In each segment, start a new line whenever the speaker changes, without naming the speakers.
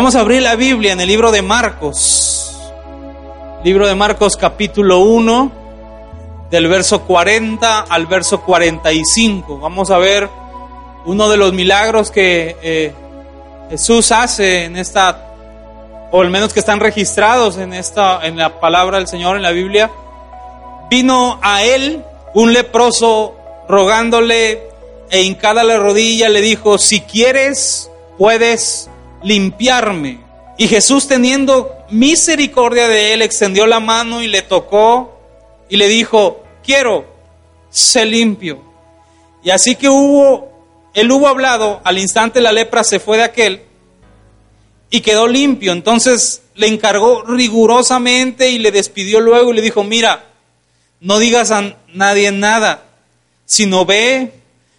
Vamos a abrir la Biblia en el libro de Marcos. Libro de Marcos capítulo 1, del verso 40 al verso 45. Vamos a ver uno de los milagros que eh, Jesús hace en esta, o al menos que están registrados en esta, en la palabra del Señor en la Biblia. Vino a él un leproso rogándole e hincada la rodilla le dijo, si quieres, puedes limpiarme. Y Jesús teniendo misericordia de él, extendió la mano y le tocó y le dijo, quiero, sé limpio. Y así que hubo, él hubo hablado, al instante la lepra se fue de aquel y quedó limpio. Entonces le encargó rigurosamente y le despidió luego y le dijo, mira, no digas a nadie nada, sino ve,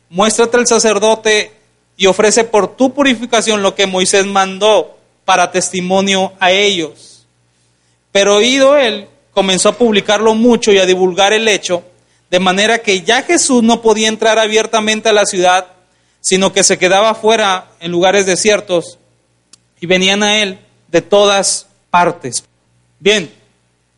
muéstrate al sacerdote y ofrece por tu purificación lo que Moisés mandó para testimonio a ellos. Pero oído él, comenzó a publicarlo mucho y a divulgar el hecho, de manera que ya Jesús no podía entrar abiertamente a la ciudad, sino que se quedaba fuera en lugares desiertos y venían a él de todas partes. Bien,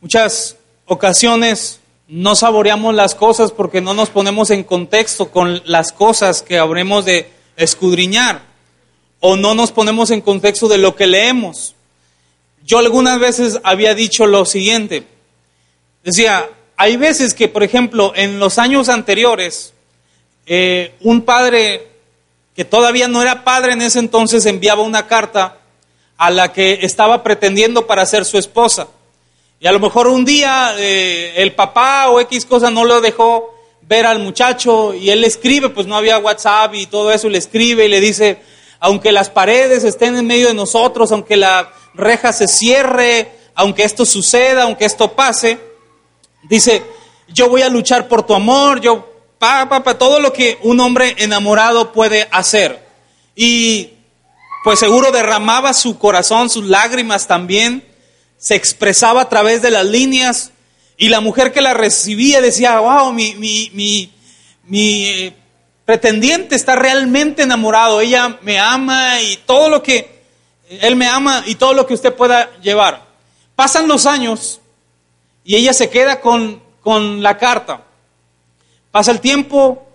muchas ocasiones no saboreamos las cosas porque no nos ponemos en contexto con las cosas que habremos de escudriñar o no nos ponemos en contexto de lo que leemos. Yo algunas veces había dicho lo siguiente, decía, hay veces que, por ejemplo, en los años anteriores, eh, un padre que todavía no era padre en ese entonces enviaba una carta a la que estaba pretendiendo para ser su esposa. Y a lo mejor un día eh, el papá o X cosa no lo dejó ver al muchacho y él le escribe, pues no había WhatsApp y todo eso, le escribe y le dice, aunque las paredes estén en medio de nosotros, aunque la reja se cierre, aunque esto suceda, aunque esto pase, dice, yo voy a luchar por tu amor, yo, pa, pa, pa, todo lo que un hombre enamorado puede hacer. Y pues seguro derramaba su corazón, sus lágrimas también, se expresaba a través de las líneas y la mujer que la recibía decía, wow, mi, mi, mi, eh, pretendiente está realmente enamorado, ella me ama y todo lo que, él me ama y todo lo que usted pueda llevar. Pasan los años y ella se queda con, con la carta. Pasa el tiempo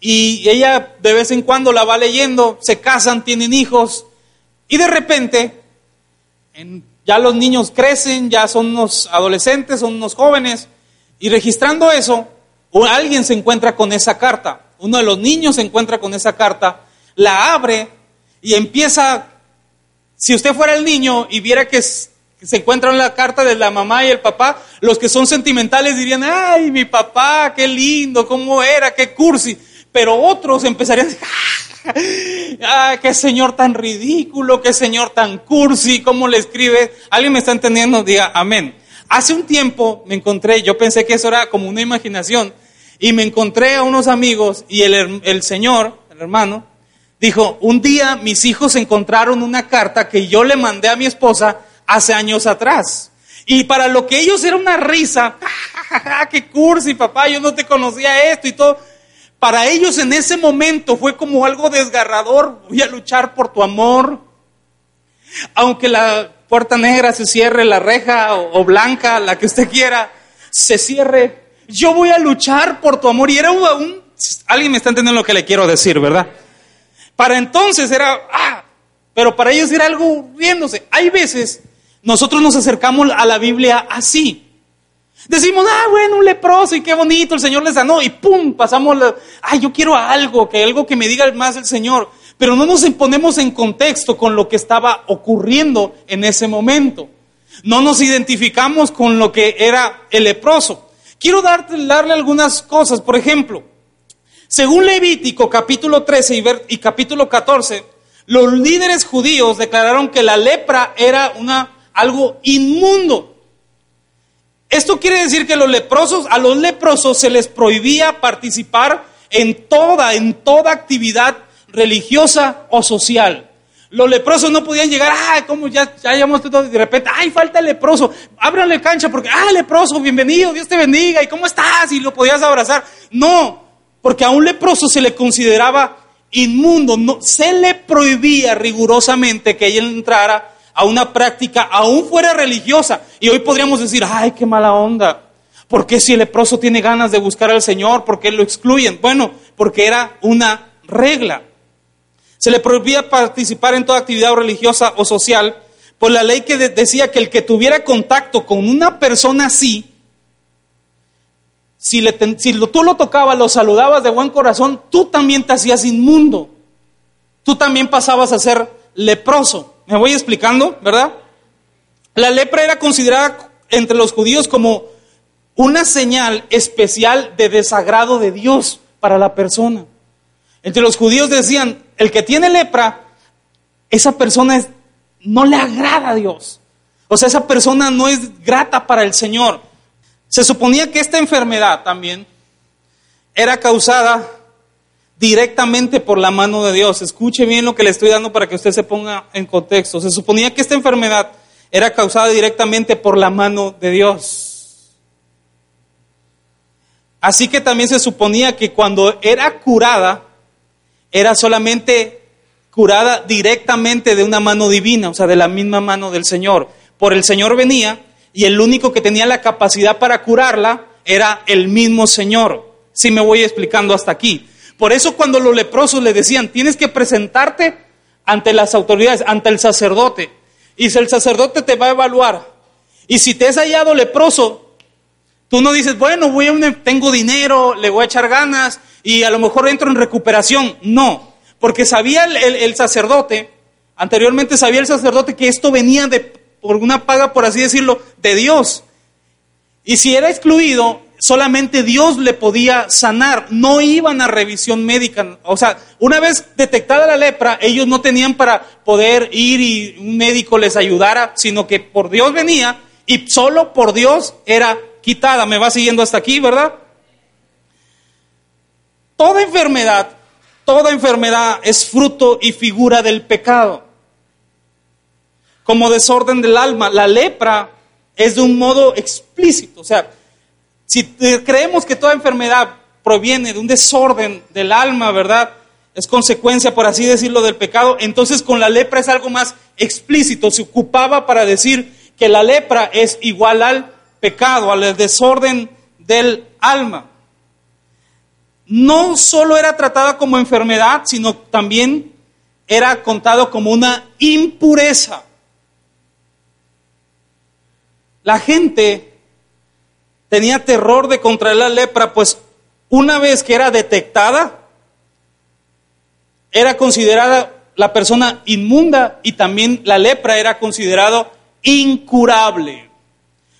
y ella de vez en cuando la va leyendo, se casan, tienen hijos y de repente en ya los niños crecen, ya son unos adolescentes, son unos jóvenes, y registrando eso, alguien se encuentra con esa carta, uno de los niños se encuentra con esa carta, la abre y empieza, si usted fuera el niño y viera que, se encuentra en la carta de la mamá y el papá, los que son sentimentales dirían, ay, mi papá, qué lindo, cómo era, qué cursi, pero otros empezarían a decir, ah, qué señor tan ridículo, qué señor tan cursi, cómo le escribe. ¿Alguien me está entendiendo? Diga amén. Hace un tiempo me encontré, yo pensé que eso era como una imaginación, y me encontré a unos amigos y el, señor, el hermano, dijo, un día mis hijos encontraron una carta que yo le mandé a mi esposa hace años atrás. Y para lo que ellos era una risa, qué cursi, papá, yo no te conocía esto y todo. Para ellos en ese momento fue como algo desgarrador. Voy a luchar por tu amor. Aunque la puerta negra se cierre, la reja o, blanca, la que usted quiera, se cierre. Yo voy a luchar por tu amor. Y era un, alguien me está entendiendo lo que le quiero decir, ¿verdad? Para entonces era, ah, pero para ellos era algo riéndose. Hay veces nosotros nos acercamos a la Biblia así. Decimos, ah, bueno, un leproso y qué bonito, el Señor le sanó y pum, pasamos, la, ay, yo quiero algo, que algo que me diga más el Señor. Pero no nos ponemos en contexto con lo que estaba ocurriendo en ese momento. No nos identificamos con lo que era el leproso. Quiero darle, algunas cosas, por ejemplo, según Levítico capítulo 13 y, y capítulo 14, los líderes judíos declararon que la lepra era una, algo inmundo. Esto quiere decir que los leprosos, a los leprosos se les prohibía participar en toda, en toda actividad religiosa o social. Los leprosos no podían llegar, ah, como ya, ya llamamos todo, de repente, ay, falta el leproso, ábranle cancha porque, ah, leproso, bienvenido, Dios te bendiga, ¿y cómo estás? Y lo podías abrazar. No, porque a un leproso se le consideraba inmundo, no, se le prohibía rigurosamente que él entrara a una práctica aún fuera religiosa. Y hoy podríamos decir, ay, qué mala onda. ¿Por qué si el leproso tiene ganas de buscar al Señor? ¿Por qué lo excluyen? Bueno, porque era una regla. Se le prohibía participar en toda actividad religiosa o social por la ley que decía que el que tuviera contacto con una persona así, si, le, tú lo tocabas, lo saludabas de buen corazón, tú también te hacías inmundo. Tú también pasabas a ser leproso. Me voy explicando, ¿verdad? La lepra era considerada entre los judíos como una señal especial de desagrado de Dios para la persona. Entre los judíos decían, el que tiene lepra, esa persona no le agrada a Dios. O sea, esa persona no es grata para el Señor. Se suponía que esta enfermedad también era causada directamente por la mano de Dios. Escuche bien lo que le estoy dando para que usted se ponga en contexto. Se suponía que esta enfermedad era causada directamente por la mano de Dios. Así que también se suponía que cuando era curada, era solamente curada directamente de una mano divina, o sea, de la misma mano del Señor. Por el Señor venía y el único que tenía la capacidad para curarla era el mismo Señor. Si me voy explicando hasta aquí. Por eso cuando los leprosos le decían, tienes que presentarte ante las autoridades, ante el sacerdote. Y si el sacerdote te va a evaluar. Y si te has hallado leproso, tú no dices, bueno, voy a tengo dinero, le voy a echar ganas y a lo mejor entro en recuperación. No, porque sabía el, sacerdote, anteriormente sabía el sacerdote que esto venía de, por una paga, por así decirlo, de Dios. Y si era excluido, solamente Dios le podía sanar, no iban a revisión médica. O sea, una vez detectada la lepra, ellos no tenían para poder ir y un médico les ayudara, sino que por Dios venía y solo por Dios era quitada. ¿Me va siguiendo hasta aquí, verdad? Toda enfermedad, toda enfermedad es fruto y figura del pecado. Como desorden del alma, la lepra es de un modo explícito, o sea, si creemos que toda enfermedad proviene de un desorden del alma, ¿verdad? Es consecuencia, por así decirlo, del pecado. Entonces con la lepra es algo más explícito. Se ocupaba para decir que la lepra es igual al pecado, al desorden del alma. No solo era tratada como enfermedad, sino también era contado como una impureza. La gente tenía terror de contraer la lepra, pues una vez que era detectada, era considerada la persona inmunda y también la lepra era considerado incurable.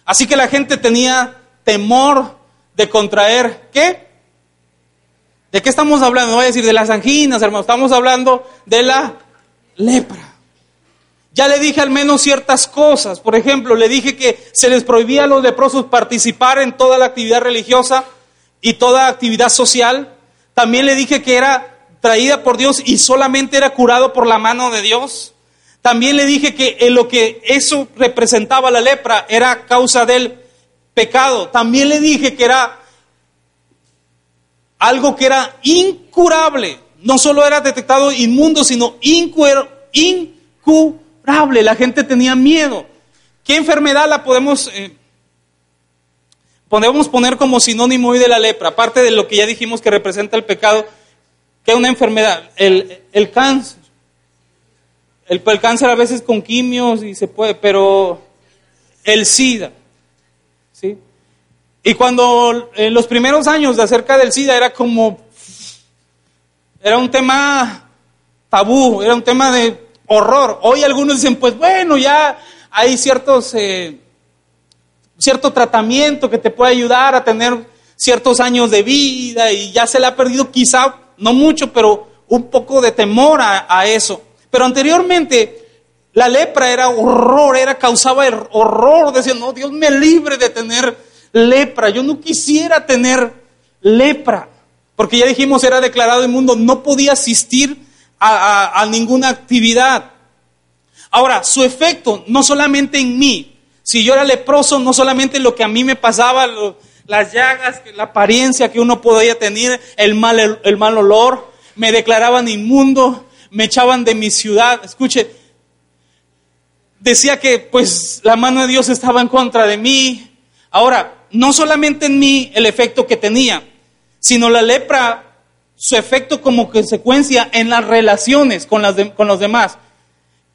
Así que la gente tenía temor de contraer, ¿qué? ¿De qué estamos hablando? No voy a decir de las anginas, hermano, estamos hablando de la lepra. Ya le dije al menos ciertas cosas. Por ejemplo, le dije que se les prohibía a los leprosos participar en toda la actividad religiosa y toda actividad social. También le dije que era traída por Dios y solamente era curado por la mano de Dios. También le dije que en lo que eso representaba la lepra era causa del pecado. También le dije que era algo que era incurable. No solo era detectado inmundo, sino incurable la gente tenía miedo. ¿Qué enfermedad la podemos, eh, podemos poner como sinónimo hoy de la lepra? Aparte de lo que ya dijimos que representa el pecado, ¿qué es una enfermedad? El, cáncer. El, el, cáncer a veces con quimios y se puede, pero el SIDA. ¿sí? Y cuando en los primeros años de acerca del SIDA era como, era un tema tabú, era un tema de horror. Hoy algunos dicen, pues bueno, ya hay ciertos, eh, cierto tratamiento que te puede ayudar a tener ciertos años de vida y ya se le ha perdido quizá, no mucho, pero un poco de temor a, eso. Pero anteriormente la lepra era horror, era causaba el horror, decía, no, Dios me libre de tener lepra, yo no quisiera tener lepra, porque ya dijimos era declarado inmundo, no podía asistir a, ninguna actividad. Ahora, su efecto no solamente en mí, si yo era leproso, no solamente lo que a mí me pasaba, las llagas, la apariencia que uno podía tener, el mal, el, mal olor, me declaraban inmundo, me echaban de mi ciudad. Escuche, decía que pues la mano de Dios estaba en contra de mí. Ahora, no solamente en mí el efecto que tenía, sino la lepra, su efecto como consecuencia en las relaciones con, las con los demás.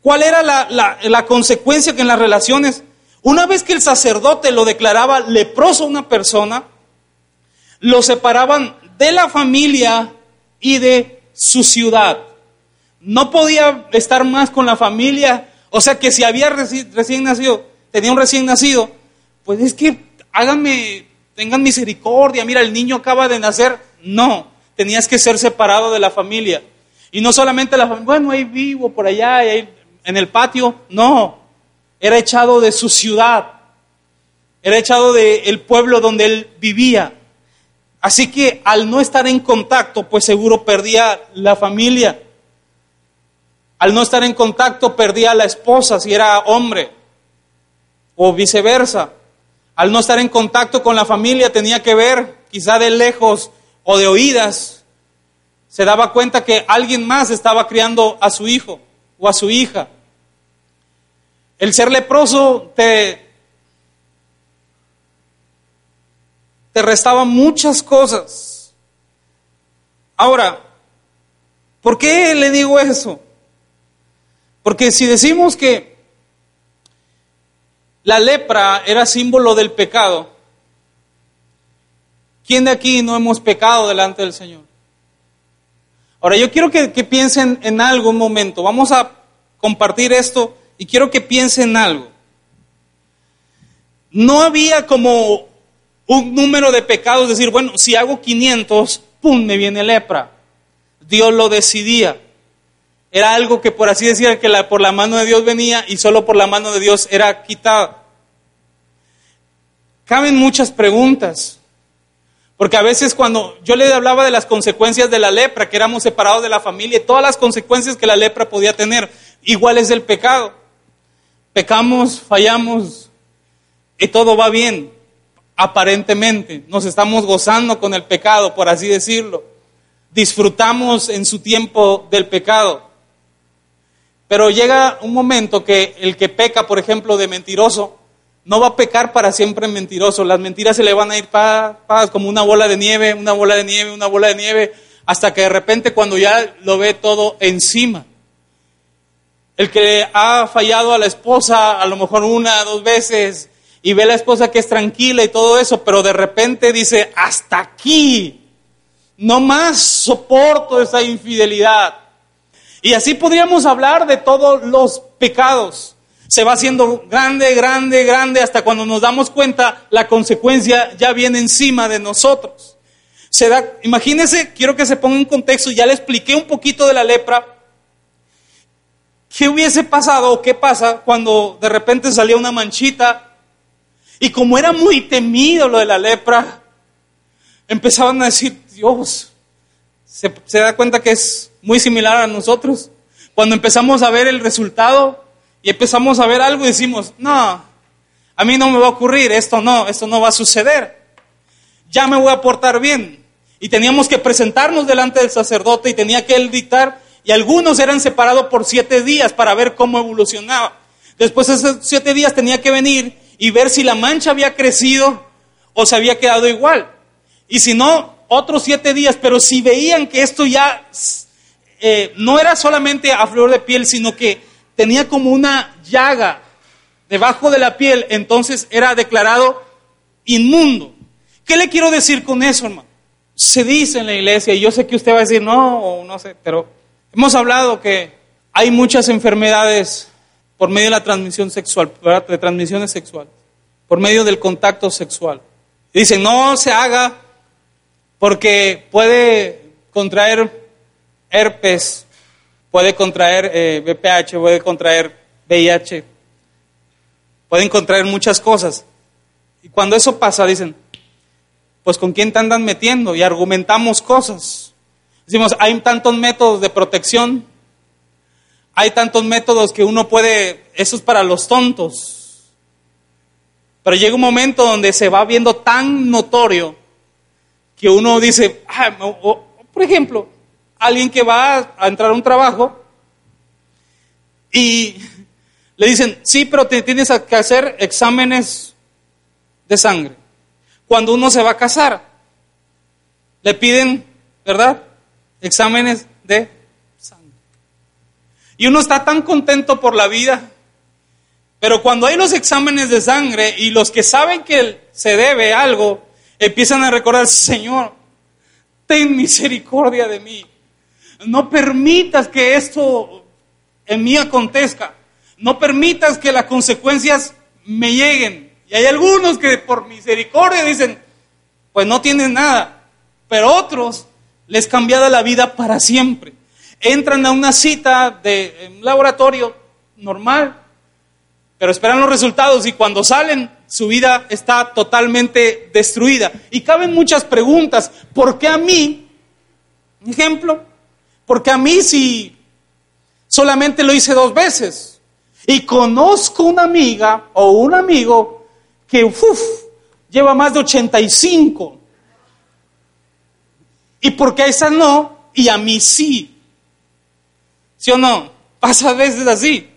¿Cuál era la, consecuencia que en las relaciones? Una vez que el sacerdote lo declaraba leproso a una persona, lo separaban de la familia y de su ciudad. No podía estar más con la familia. O sea que si había recién nacido, tenía un recién nacido, pues es que háganme, tengan misericordia, mira, el niño acaba de nacer. No, tenías que ser separado de la familia. Y no solamente la familia, bueno, ahí vivo por allá, ahí en el patio. No, era echado de su ciudad, era echado del pueblo donde él vivía. Así que al no estar en contacto, pues seguro perdía la familia. Al no estar en contacto, perdía la esposa si era hombre, o viceversa. Al no estar en contacto con la familia, tenía que ver, quizá de lejos o de oídas, se daba cuenta que alguien más estaba criando a su hijo o a su hija. El ser leproso te, te restaba muchas cosas. Ahora, ¿por qué le digo eso? Porque si decimos que la lepra era símbolo del pecado, ¿quién de aquí no hemos pecado delante del Señor? Ahora, yo quiero que, piensen en algo un momento. Vamos a compartir esto y quiero que piensen en algo. No había como un número de pecados, decir, bueno, si hago 500, ¡pum!, me viene lepra. Dios lo decidía. Era algo que por así decir, que por la mano de Dios venía y solo por la mano de Dios era quitado. Caben muchas preguntas. Porque a veces cuando yo le hablaba de las consecuencias de la lepra, que éramos separados de la familia, y todas las consecuencias que la lepra podía tener, igual es del pecado. Pecamos, fallamos y todo va bien, aparentemente. Nos estamos gozando con el pecado, por así decirlo. Disfrutamos en su tiempo del pecado. Pero llega un momento que el que peca, por ejemplo, de mentiroso, no va a pecar para siempre mentiroso. Las mentiras se le van a ir como una bola de nieve, una bola de nieve, una bola de nieve, hasta que de repente cuando ya lo ve todo encima, el que ha fallado a la esposa a lo mejor una, dos veces y ve a la esposa que es tranquila y todo eso, pero de repente dice, hasta aquí, no más soporto esa infidelidad. Y así podríamos hablar de todos los pecados. Se va haciendo grande, grande, grande, hasta cuando nos damos cuenta, la consecuencia ya viene encima de nosotros. Se da, imagínense, quiero que se ponga en contexto, ya le expliqué un poquito de la lepra, ¿Qué hubiese pasado o qué pasa cuando de repente salía una manchita? Y como era muy temido lo de la lepra, empezaban a decir, Dios, se, se da cuenta que es muy similar a nosotros. Cuando empezamos a ver el resultado y empezamos a ver algo y decimos, no, a mí no me va a ocurrir, esto no, esto no va a suceder. Ya me voy a portar bien. Y teníamos que presentarnos delante del sacerdote y tenía que él dictar y algunos eran separados por siete días para ver cómo evolucionaba. Después de esos siete días tenía que venir y ver si la mancha había crecido o se había quedado igual. Y si no, otros siete días. Pero si veían que esto ya eh, no era solamente a flor de piel, sino que tenía como una llaga debajo de la piel, entonces era declarado inmundo. ¿Qué le quiero decir con eso, hermano? Se dice en la iglesia, y yo sé que usted va a decir no, no sé, pero Hemos hablado que hay muchas enfermedades por medio de la transmisión sexual, de transmisiones sexuales, por medio del contacto sexual. dicen, no se haga porque puede contraer herpes, puede contraer eh, puede contraer VIH, pueden contraer muchas cosas. Y cuando eso pasa, dicen, pues con quién te andan metiendo y argumentamos cosas. Decimos, hay tantos métodos de protección, hay tantos métodos que uno puede, eso es para los tontos. Pero llega un momento donde se va viendo tan notorio que uno dice, ah, por ejemplo, alguien que va a entrar a un trabajo y le dicen, sí, pero te tienes que hacer exámenes de sangre. Cuando uno se va a casar, le piden, ¿verdad? Exámenes de sangre. Y uno está tan contento por la vida, pero cuando hay los exámenes de sangre y los que saben que se debe algo, empiezan a recordar, Señor, ten misericordia de mí. No permitas que esto en mí acontezca. No permitas que las consecuencias me lleguen. Y hay algunos que por misericordia dicen, pues no tienen nada. Pero otros les cambiada la vida para siempre. Entran a una cita de un laboratorio normal, pero esperan los resultados y cuando salen su vida está totalmente destruida. Y caben muchas preguntas. ¿Por qué a mí? Ejemplo, porque a mí si solamente lo hice dos veces y conozco una amiga o un amigo que uf, lleva más de 85 y porque a esa no y a mí sí. ¿Sí o no? Pasa a veces así.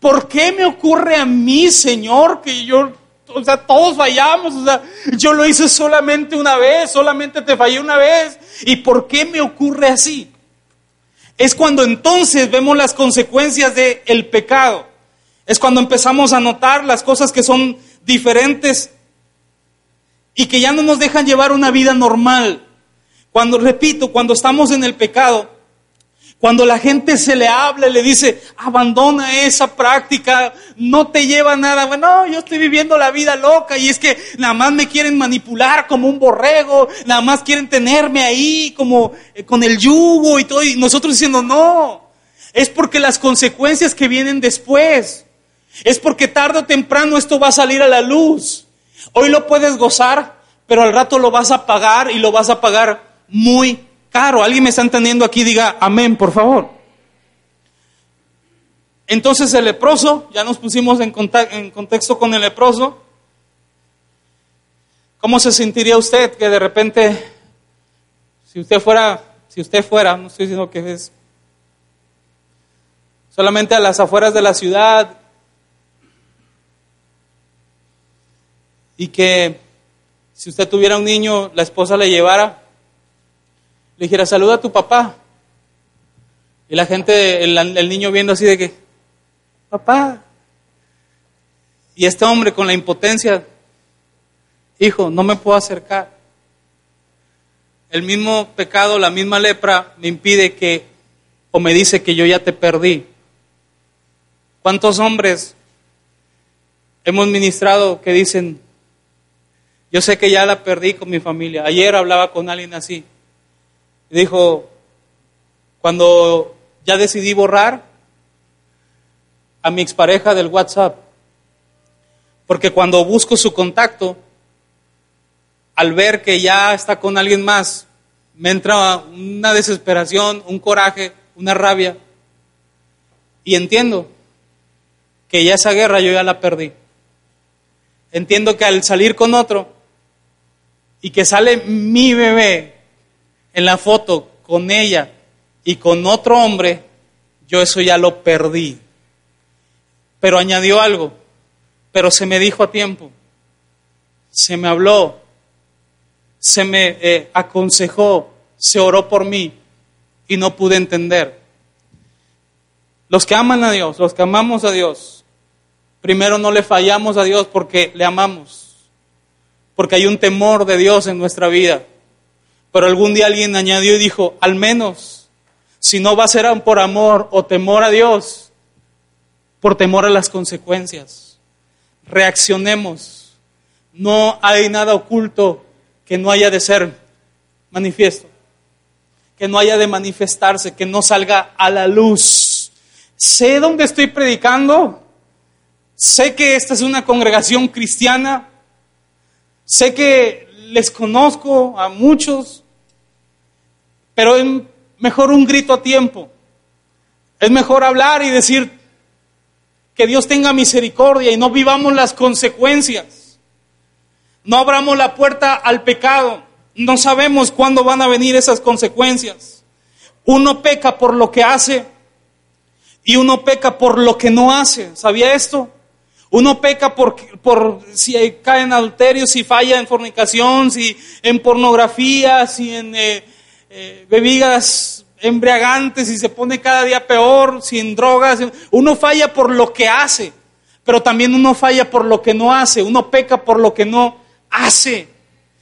¿Por qué me ocurre a mí, Señor, que yo, o sea, todos fallamos, o sea, yo lo hice solamente una vez, solamente te fallé una vez, ¿y por qué me ocurre así? Es cuando entonces vemos las consecuencias del pecado. Es cuando empezamos a notar las cosas que son diferentes y que ya no nos dejan llevar una vida normal. Cuando, repito, cuando estamos en el pecado, cuando la gente se le habla y le dice, abandona esa práctica, no te lleva nada. Bueno, yo estoy viviendo la vida loca y es que nada más me quieren manipular como un borrego, nada más quieren tenerme ahí como eh, con el yugo y todo. Y nosotros diciendo, no, es porque las consecuencias que vienen después, es porque tarde o temprano esto va a salir a la luz. Hoy lo puedes gozar, pero al rato lo vas a pagar y lo vas a pagar muy caro. ¿Alguien me está entendiendo aquí? Diga amén, por favor. Entonces el leproso, ya nos pusimos en, en contexto con el leproso. ¿Cómo se sentiría usted que de repente, si usted fuera, si usted fuera, no estoy diciendo que es solamente a las afueras de la ciudad y que si usted tuviera un niño, la esposa le llevara le dijera, saluda a tu papá. Y la gente, el, niño viendo así de que, papá. Y este hombre con la impotencia, hijo, no me puedo acercar. El mismo pecado, la misma lepra me impide que, o me dice que yo ya te perdí. ¿Cuántos hombres hemos ministrado que dicen, yo sé que ya la perdí con mi familia? Ayer hablaba con alguien así. Dijo, cuando ya decidí borrar a mi expareja del WhatsApp, porque cuando busco su contacto, al ver que ya está con alguien más, me entra una desesperación, un coraje, una rabia. Y entiendo que ya esa guerra yo ya la perdí. Entiendo que al salir con otro y que sale mi bebé en la foto con ella y con otro hombre, yo eso ya lo perdí. Pero añadió algo, pero se me dijo a tiempo, se me habló, se me eh, aconsejó, se oró por mí y no pude entender. Los que aman a Dios, los que amamos a Dios, primero no le fallamos a Dios porque le amamos, porque hay un temor de Dios en nuestra vida. Pero algún día alguien añadió y dijo, al menos, si no va a ser por amor o temor a Dios, por temor a las consecuencias. Reaccionemos. No hay nada oculto que no haya de ser manifiesto, que no haya de manifestarse, que no salga a la luz. Sé dónde estoy predicando, sé que esta es una congregación cristiana, sé que les conozco a muchos, pero es mejor un grito a tiempo. Es mejor hablar y decir que Dios tenga misericordia y no vivamos las consecuencias. No abramos la puerta al pecado. No sabemos cuándo van a venir esas consecuencias. Uno peca por lo que hace Y uno peca por lo que no hace. ¿Sabía esto? Uno peca por, si cae en adulterio, si falla en fornicación, si en pornografía, si en eh, eh, bebidas embriagantes, si se pone cada día peor, si en drogas. Uno falla por lo que hace, pero también uno falla por lo que no hace. Uno peca por lo que no hace.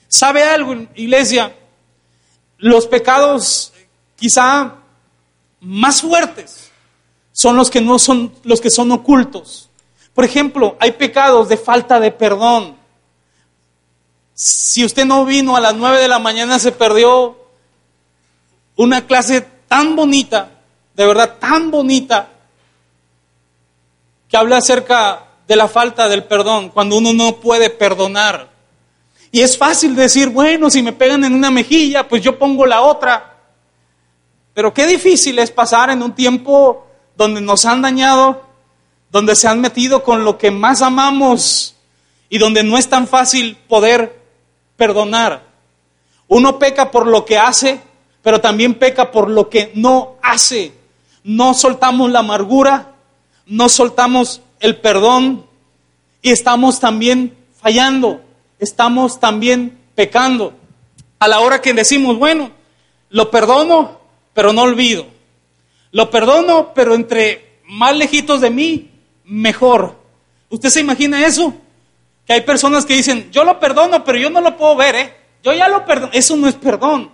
¿Sabe algo, iglesia? Los pecados quizá más fuertes son los que no son los que son ocultos. Por ejemplo, hay pecados de falta de perdón. Si usted no vino a las nueve de la mañana, se perdió una clase tan bonita, de verdad tan bonita, que habla acerca de la falta del perdón, cuando uno no puede perdonar. Y es fácil decir, bueno, si me pegan en una mejilla, pues yo pongo la otra. Pero qué difícil es pasar en un tiempo donde nos han dañado, donde se han metido con lo que más amamos y donde no es tan fácil poder perdonar. Uno peca por lo que hace, pero también peca por lo que no hace. No soltamos la amargura, no soltamos el perdón y estamos también fallando estamos también pecando. A la hora que decimos, bueno, lo perdono, pero no olvido. Lo perdono, pero entre más lejitos de mí, mejor. ¿Usted se imagina eso? Que hay personas que dicen, yo lo perdono, pero yo no lo puedo ver, ¿eh? Yo ya lo perdono. Eso no es perdón.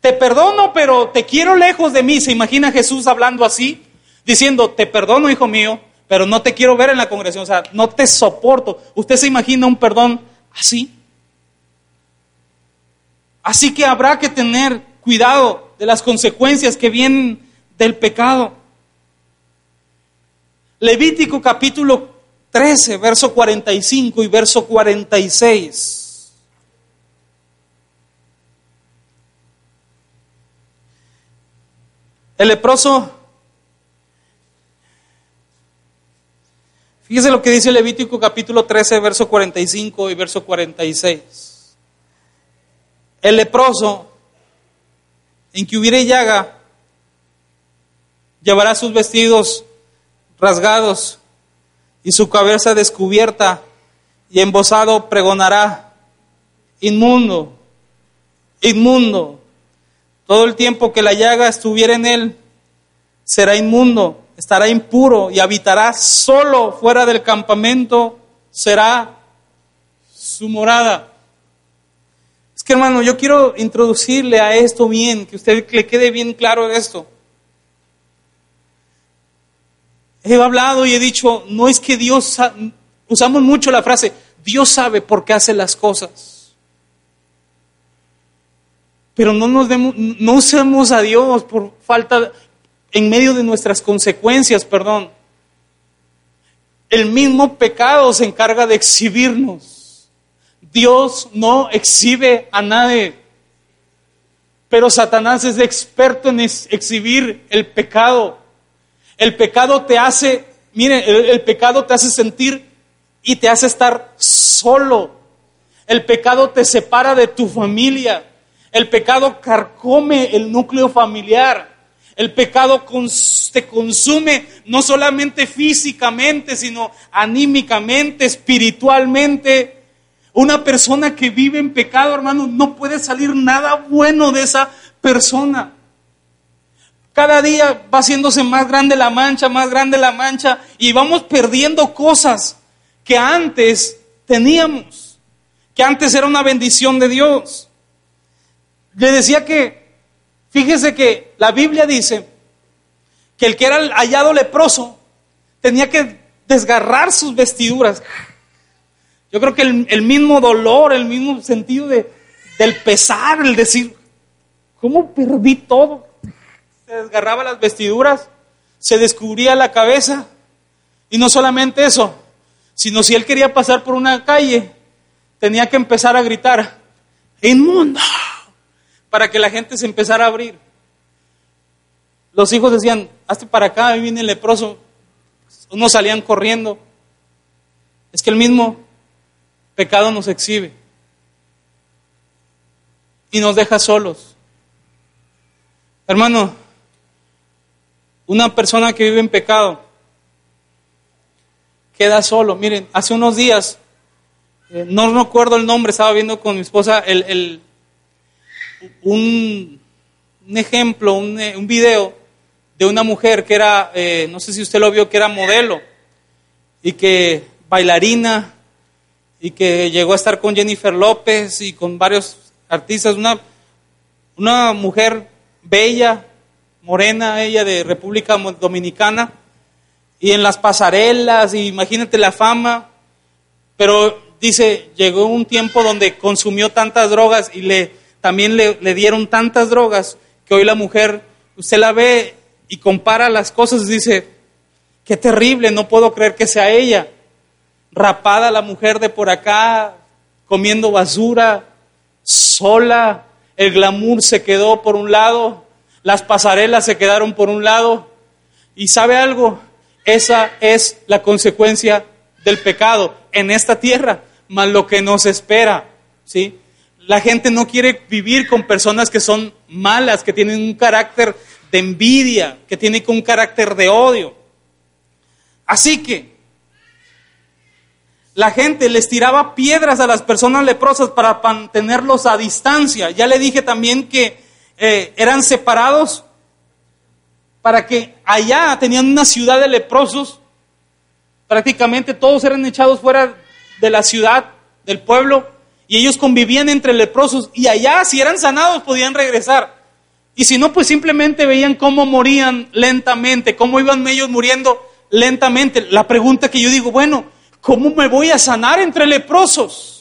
Te perdono, pero te quiero lejos de mí. ¿Se imagina Jesús hablando así? Diciendo, te perdono, hijo mío, pero no te quiero ver en la congregación. O sea, no te soporto. ¿Usted se imagina un perdón así. Así que habrá que tener cuidado de las consecuencias que vienen del pecado. Levítico capítulo 13, verso 45 y verso 46. El leproso Fíjese lo que dice Levítico capítulo 13, verso 45 y verso 46. El leproso, en que hubiere llaga, llevará sus vestidos rasgados y su cabeza descubierta y embosado pregonará, inmundo, inmundo. Todo el tiempo que la llaga estuviera en él, será inmundo estará impuro y habitará solo fuera del campamento, será su morada. Es que hermano, yo quiero introducirle a esto bien, que usted le quede bien claro esto. He hablado y he dicho, no es que Dios, usamos mucho la frase, Dios sabe por qué hace las cosas. Pero no nos demos, no usemos a Dios por falta, en medio de nuestras consecuencias, perdón. El mismo pecado se encarga de exhibirnos. Dios no exhibe a nadie, pero Satanás es experto en exhibir el pecado. El pecado te hace, mire, el, pecado te hace sentir y te hace estar solo. El pecado te separa de tu familia. El pecado carcome el núcleo familiar. El pecado te consume no solamente físicamente, sino anímicamente, espiritualmente. Una persona que vive en pecado, hermano, no puede salir nada bueno de esa persona. Cada día va haciéndose más grande la mancha, más grande la mancha, y vamos perdiendo cosas que antes teníamos, que antes era una bendición de Dios. Le decía que Fíjese que la Biblia dice que el que era hallado leproso tenía que desgarrar sus vestiduras. Yo creo que el, mismo dolor, el mismo sentido de, del pesar, el decir, ¿cómo perdí todo? Se desgarraba las vestiduras, se descubría la cabeza, y no solamente eso, sino si él quería pasar por una calle, tenía que empezar a gritar, inmundo para que la gente se empezara a abrir. Los hijos decían, hazte para acá, ahí viene el leproso. Unos salían corriendo. Es que el mismo pecado nos exhibe y nos deja solos. Hermano, Una persona que vive en pecado queda solo. Miren, hace unos días, eh, no recuerdo el nombre, estaba viendo con mi esposa el, un, ejemplo, un, eh, un, video de una mujer que era, eh, no sé si usted lo vio, que era modelo y que bailarina y que llegó a estar con Jennifer López y con varios artistas, una, una mujer bella, morena, ella de República Dominicana, y en las pasarelas, imagínate la fama, pero dice, llegó un tiempo donde consumió tantas drogas y le, también le, le dieron tantas drogas que hoy la mujer, usted la ve y compara las cosas y dice, qué terrible, no puedo creer que sea ella. Rapada la mujer de por acá, comiendo basura, sola, el glamour se quedó por un lado, las pasarelas se quedaron por un lado. Y sabe algo, esa es la consecuencia del pecado en esta tierra, más lo que nos espera, ¿sí? La gente no quiere vivir con personas que son malas, que tienen un carácter de envidia, que tienen un carácter de odio. Así que la gente les tiraba piedras a las personas leprosas para mantenerlos a distancia. Ya le dije también que eh, eran separados para que allá tenían una ciudad de leprosos, prácticamente todos eran echados fuera de la ciudad, del pueblo, y ellos convivían entre leprosos, y allá si eran sanados podían regresar. Y si no, pues simplemente veían cómo morían lentamente, cómo iban ellos muriendo lentamente. La pregunta que yo digo, bueno, ¿cómo me voy a sanar entre leprosos?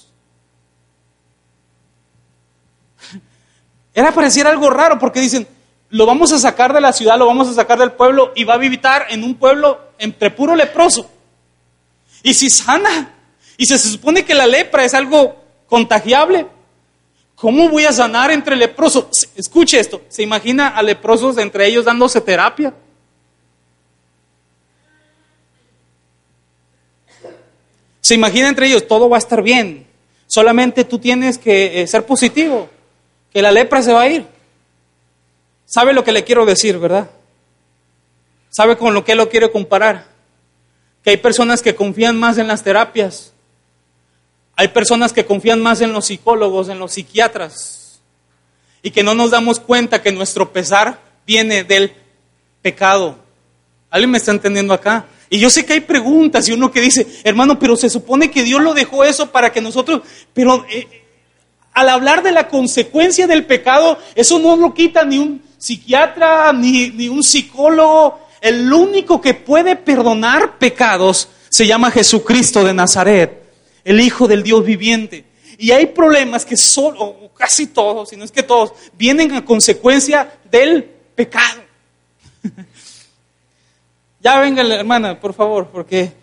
Era pareciera algo raro porque dicen, lo vamos a sacar de la ciudad, lo vamos a sacar del pueblo y va a vivir en un pueblo entre puro leproso. Y si sana, y se supone que la lepra es algo contagiable, ¿cómo voy a sanar entre leprosos? Escuche esto, ¿se imagina a leprosos entre ellos dándose terapia? Se imagina entre ellos, todo va a estar bien, solamente tú tienes que eh, ser positivo, que la lepra se va a ir. ¿Sabe lo que le quiero decir, verdad? ¿Sabe con lo que lo quiero comparar? Que hay personas que confían más en las terapias. Hay personas que confían más en los psicólogos, en los psiquiatras. Y que no nos damos cuenta que nuestro pesar viene del pecado. ¿Alguien me está entendiendo acá? Y yo sé que hay preguntas y uno que dice, hermano, pero se supone que Dios lo dejó eso para que nosotros, pero eh, al hablar de la consecuencia del pecado, eso no lo quita ni un psiquiatra ni, ni un psicólogo. El único que puede perdonar pecados se llama Jesucristo de Nazaret, el Hijo del Dios viviente. Y hay problemas que solo, o casi todos, si no es que todos, vienen a consecuencia del pecado. ya venga la hermana, por favor, porque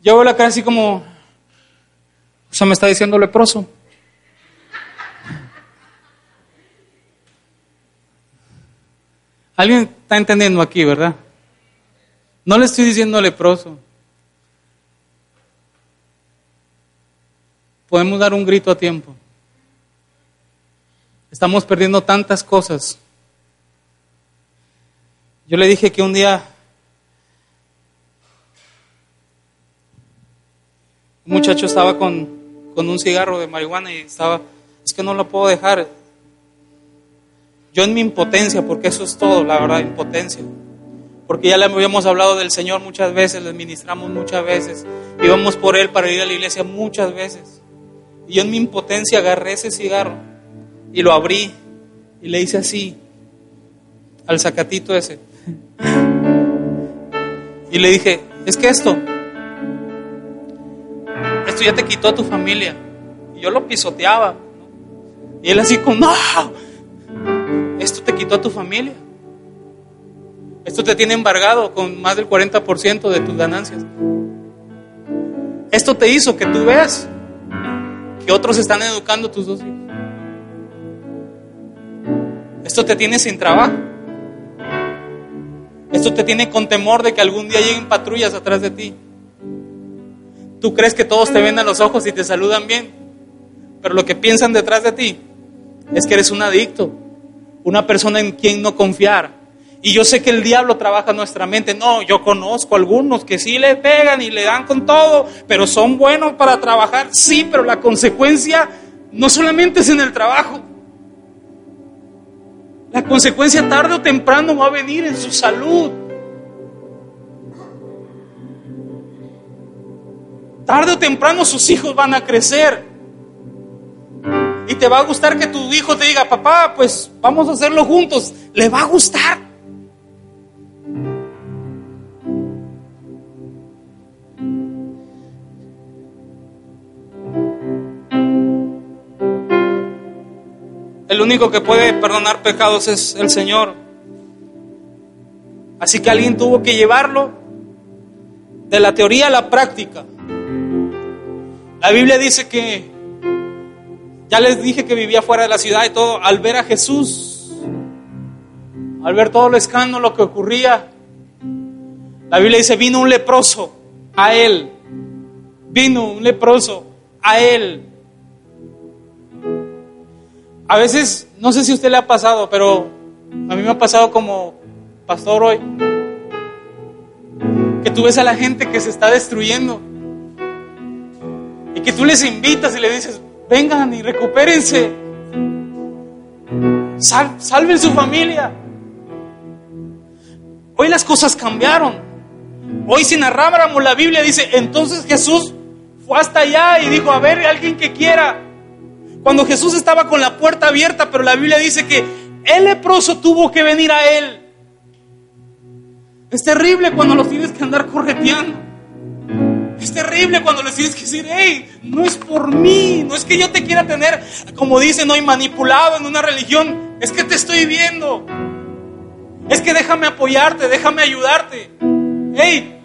yo veo la cara así como, o sea, me está diciendo leproso. ¿Alguien está entendiendo aquí, verdad? No le estoy diciendo leproso. Podemos dar un grito a tiempo. Estamos perdiendo tantas cosas. Yo le dije que un día un muchacho estaba con, con un cigarro de marihuana y estaba, es que no lo puedo dejar yo en mi impotencia, porque eso es todo, la verdad, impotencia. Porque ya le habíamos hablado del Señor muchas veces, le ministramos muchas veces, íbamos por Él para ir a la iglesia muchas veces. Y yo en mi impotencia agarré ese cigarro y lo abrí y le hice así al sacatito ese. Y le dije, es que esto, esto ya te quitó a tu familia. Y yo lo pisoteaba. Y él así como, no, quitó a tu familia. Esto te tiene embargado con más del 40% de tus ganancias. Esto te hizo que tú veas que otros están educando tus dos hijos. Esto te tiene sin trabajo. Esto te tiene con temor de que algún día lleguen patrullas atrás de ti. Tú crees que todos te ven a los ojos y te saludan bien, pero lo que piensan detrás de ti es que eres un adicto, una persona en quien no confiar. Y yo sé que el diablo trabaja en nuestra mente. No, yo conozco algunos que sí le pegan y le dan con todo, pero son buenos para trabajar. Sí, pero la consecuencia no solamente es en el trabajo. La consecuencia tarde o temprano va a venir en su salud. Tarde o temprano sus hijos van a crecer. Y te va a gustar que tu hijo te diga, papá, pues vamos a hacerlo juntos. Le va a gustar. El único que puede perdonar pecados es el Señor. Así que alguien tuvo que llevarlo de la teoría a la práctica. La Biblia dice que, ya les dije que vivía fuera de la ciudad y todo, al ver a Jesús, al ver todo el escándalo que ocurría, la Biblia dice, vino un leproso a él, vino un leproso a él. A veces, no sé si a usted le ha pasado, pero a mí me ha pasado como pastor hoy, que tú ves a la gente que se está destruyendo y que tú les invitas y le dices, vengan y recupérense, salven su familia. Hoy las cosas cambiaron. Hoy si narráramos la Biblia dice, entonces Jesús fue hasta allá y dijo, a ver, alguien que quiera. Cuando Jesús estaba con la puerta abierta, pero la Biblia dice que el leproso tuvo que venir a él. Es terrible cuando los tienes que andar correteando. Es terrible cuando les tienes que decir, hey, no es por mí, no es que yo te quiera tener, como dicen hoy, manipulado en una religión, es que te estoy viendo. Es que déjame apoyarte, déjame ayudarte. Hey,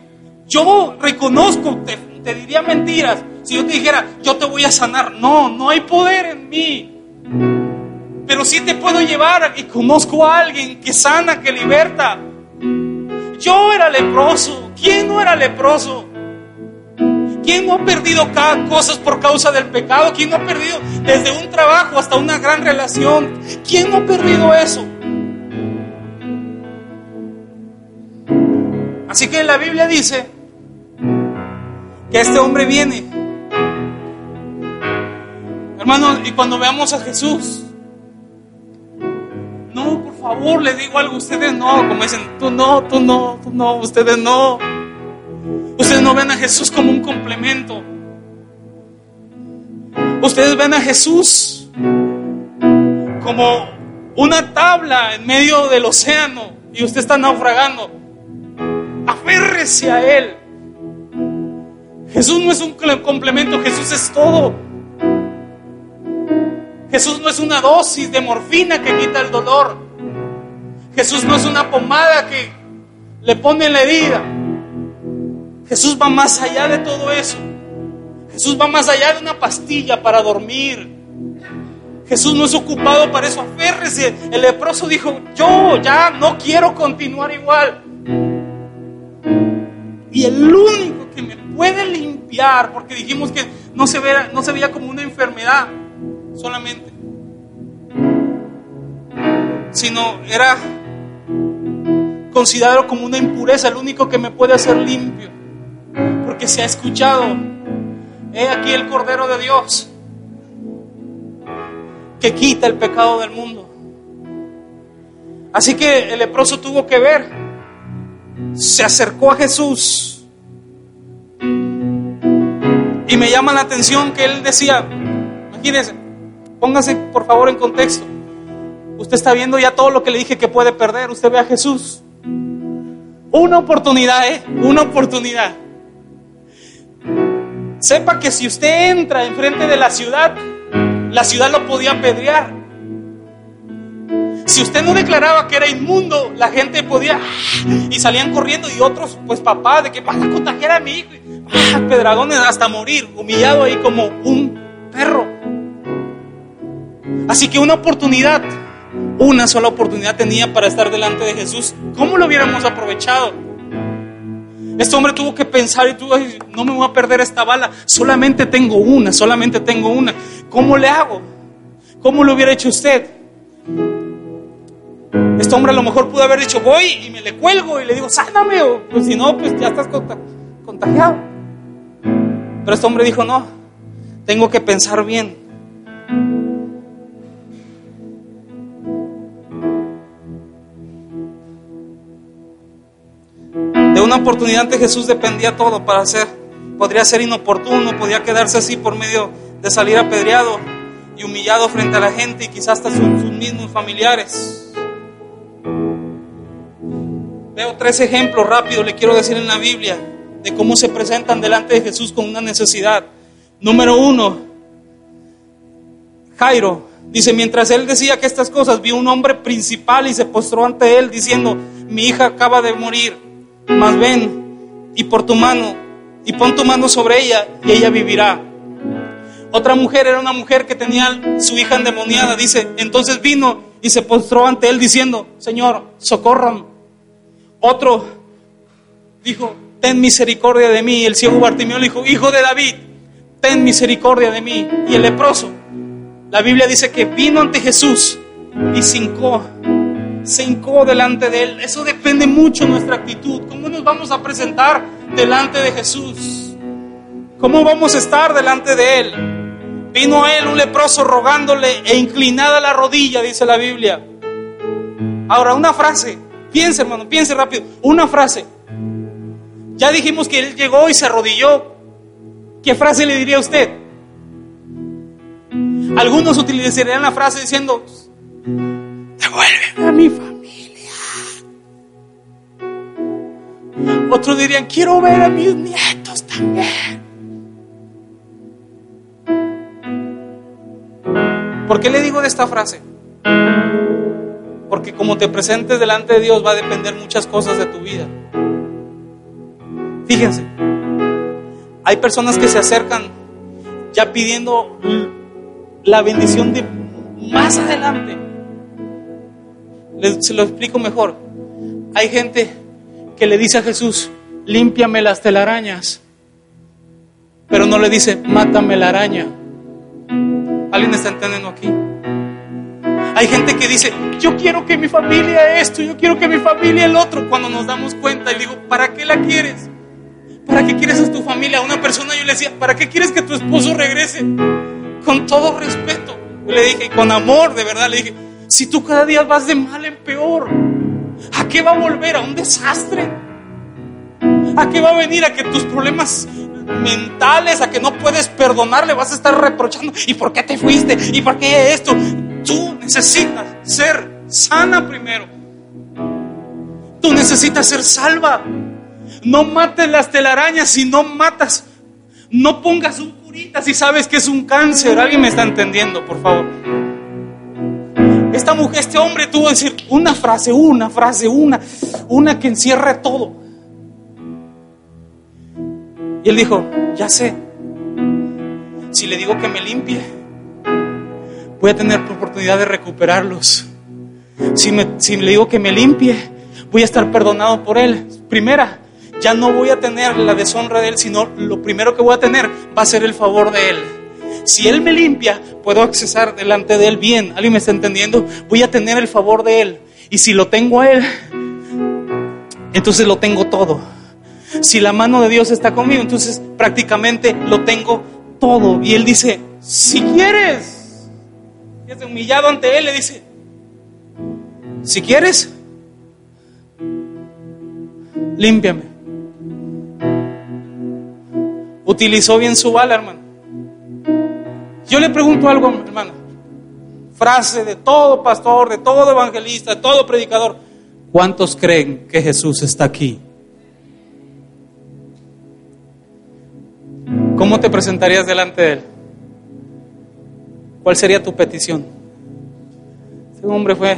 yo reconozco, te, te diría mentiras, si yo te dijera, yo te voy a sanar, no, no hay poder en mí. Pero sí te puedo llevar y conozco a alguien que sana, que liberta. Yo era leproso. ¿Quién no era leproso? ¿Quién no ha perdido cosas por causa del pecado? ¿Quién no ha perdido desde un trabajo hasta una gran relación? ¿Quién no ha perdido eso? Así que la Biblia dice que este hombre viene Hermano, y cuando veamos a Jesús, no, por favor, le digo algo, ustedes no, como dicen, tú no, tú no, tú no, ustedes no. Ustedes no ven a Jesús como un complemento. Ustedes ven a Jesús como una tabla en medio del océano y usted está naufragando. Aférrese a Él. Jesús no es un complemento, Jesús es todo. Jesús no es una dosis de morfina que quita el dolor. Jesús no es una pomada que le pone en la herida. Jesús va más allá de todo eso. Jesús va más allá de una pastilla para dormir. Jesús no es ocupado para eso. Aférrese. El leproso dijo, yo ya no quiero continuar igual. Y el único que me puede limpiar, porque dijimos que no se veía, no se veía como una enfermedad, solamente, sino era considerado como una impureza, el único que me puede hacer limpio, porque se ha escuchado, he aquí el Cordero de Dios, que quita el pecado del mundo. Así que el leproso tuvo que ver, se acercó a Jesús y me llama la atención que él decía, imagínense, Póngase por favor en contexto. Usted está viendo ya todo lo que le dije que puede perder. Usted ve a Jesús. Una oportunidad, ¿eh? Una oportunidad. Sepa que si usted entra enfrente de la ciudad, la ciudad lo podía apedrear. Si usted no declaraba que era inmundo, la gente podía y salían corriendo y otros, pues papá, de que vas a contagiar a mi hijo, ah, pedragones hasta morir, humillado ahí como un perro. Así que una oportunidad, una sola oportunidad tenía para estar delante de Jesús. ¿Cómo lo hubiéramos aprovechado? Este hombre tuvo que pensar y tuvo, no me voy a perder esta bala, solamente tengo una, solamente tengo una. ¿Cómo le hago? ¿Cómo lo hubiera hecho usted? Este hombre a lo mejor pudo haber dicho, voy y me le cuelgo y le digo, sáname, o pues si no, pues ya estás contagiado. Pero este hombre dijo, no, tengo que pensar bien. Oportunidad ante Jesús dependía todo para hacer. Podría ser inoportuno, podía quedarse así por medio de salir apedreado y humillado frente a la gente y quizás hasta sus, sus mismos familiares. Veo tres ejemplos rápidos, le quiero decir en la Biblia, de cómo se presentan delante de Jesús con una necesidad. Número uno, Jairo dice, mientras él decía que estas cosas, vio un hombre principal y se postró ante él diciendo, mi hija acaba de morir, mas ven y por tu mano, y pon tu mano sobre ella y ella vivirá. Otra mujer era una mujer que tenía su hija endemoniada, dice, entonces vino y se postró ante él diciendo, Señor, socorran. Otro dijo, ten misericordia de mí. El ciego Bartimeo le dijo, hijo de David, ten misericordia de mí. Y el leproso, la Biblia dice que vino ante Jesús y se hincó, se hincó delante de él. Eso depende mucho de nuestra actitud. ¿Cómo nos vamos a presentar delante de Jesús? ¿Cómo vamos a estar delante de él? Vino a él un leproso rogándole e inclinada la rodilla, dice la Biblia. Ahora, una frase. Piense, hermano, piense rápido. Una frase. Ya dijimos que él llegó y se arrodilló. ¿Qué frase le diría a usted? Algunos utilizarían la frase diciendo, devuélveme a mi familia. Otros dirían, quiero ver a mis nietos también. ¿Por qué le digo esta frase? Porque como te presentes delante de Dios va a depender muchas cosas de tu vida. Fíjense, hay personas que se acercan ya pidiendo la bendición de más adelante. Se lo explico mejor. Hay gente que le dice a Jesús, límpiame las telarañas, pero no le dice, mátame la araña. ¿Alguien está entendiendo aquí? Hay gente que dice, yo quiero que mi familia esto, yo quiero que mi familia el otro. Cuando nos damos cuenta y digo, ¿para qué la quieres? ¿Para qué quieres a tu familia? A una persona yo le decía, ¿para qué quieres que tu esposo regrese? Con todo respeto. Le dije, con amor, de verdad, le dije, si tú cada día vas de mal en peor, ¿a qué va a volver? ¿A un desastre? ¿A qué va a venir? ¿A que tus problemas mentales, a que no puedes perdonarle, vas a estar reprochando? ¿Y por qué te fuiste? ¿Y por qué esto? Tú necesitas ser sana primero. Tú necesitas ser salva. No mates las telarañas si no matas. No pongas un curita si sabes que es un cáncer. ¿Alguien me está entendiendo, por favor? Esta mujer, este hombre tuvo que decir una frase, una frase, una, una que encierre todo. Y él dijo, ya sé, si le digo que me limpie, voy a tener oportunidad de recuperarlos. Si, me, si le digo que me limpie, voy a estar perdonado por él. Primera, ya no voy a tener la deshonra de él, sino lo primero que voy a tener va a ser el favor de él. Si él me limpia, puedo accesar delante de él bien. ¿Alguien me está entendiendo? Voy a tener el favor de él. Y si lo tengo a él, entonces lo tengo todo. Si la mano de Dios está conmigo, entonces prácticamente lo tengo todo. Y él dice, si quieres, es humillado ante él, le dice, si quieres, límpiame. Utilizó bien su bala, hermano. Yo le pregunto algo, hermano. Frase de todo pastor, de todo evangelista, de todo predicador. ¿Cuántos creen que Jesús está aquí? ¿Cómo te presentarías delante de Él? ¿Cuál sería tu petición? Ese hombre fue,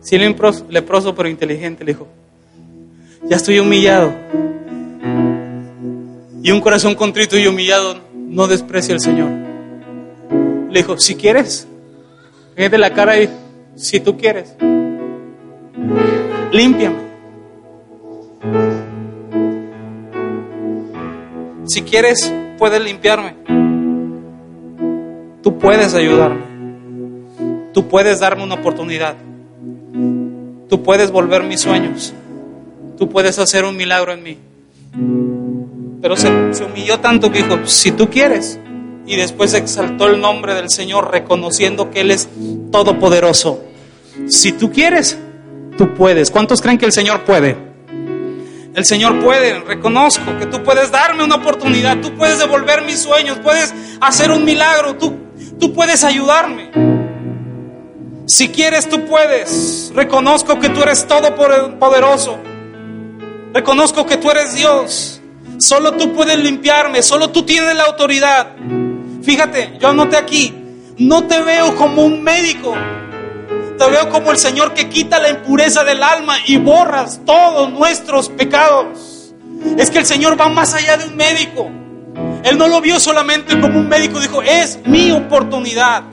sí leproso, pero inteligente, le dijo, ya estoy humillado. Y un corazón contrito y humillado no desprecia al Señor. Le dijo, si quieres, de la cara y si tú quieres, límpiame. Si quieres, puedes limpiarme. Tú puedes ayudarme. Tú puedes darme una oportunidad. tú puedes volver mis sueños, tú puedes hacer un milagro en mí. Pero se, humilló tanto que dijo, si tú quieres. Y después exaltó el nombre del Señor, reconociendo que Él es todopoderoso. Si tú quieres, tú puedes. ¿Cuántos creen que el Señor puede? El Señor puede, reconozco que tú puedes darme una oportunidad, tú puedes devolver mis sueños, puedes hacer un milagro, tú, tú puedes ayudarme. Si quieres, tú puedes. Reconozco que tú eres todopoderoso. Reconozco que tú eres Dios. Solo tú puedes limpiarme, solo tú tienes la autoridad. Fíjate, yo anoté aquí, no te veo como un médico, te veo como el Señor que quita la impureza del alma y borras todos nuestros pecados. Es que el Señor va más allá de un médico. Él no lo vio solamente como un médico, dijo, es mi oportunidad.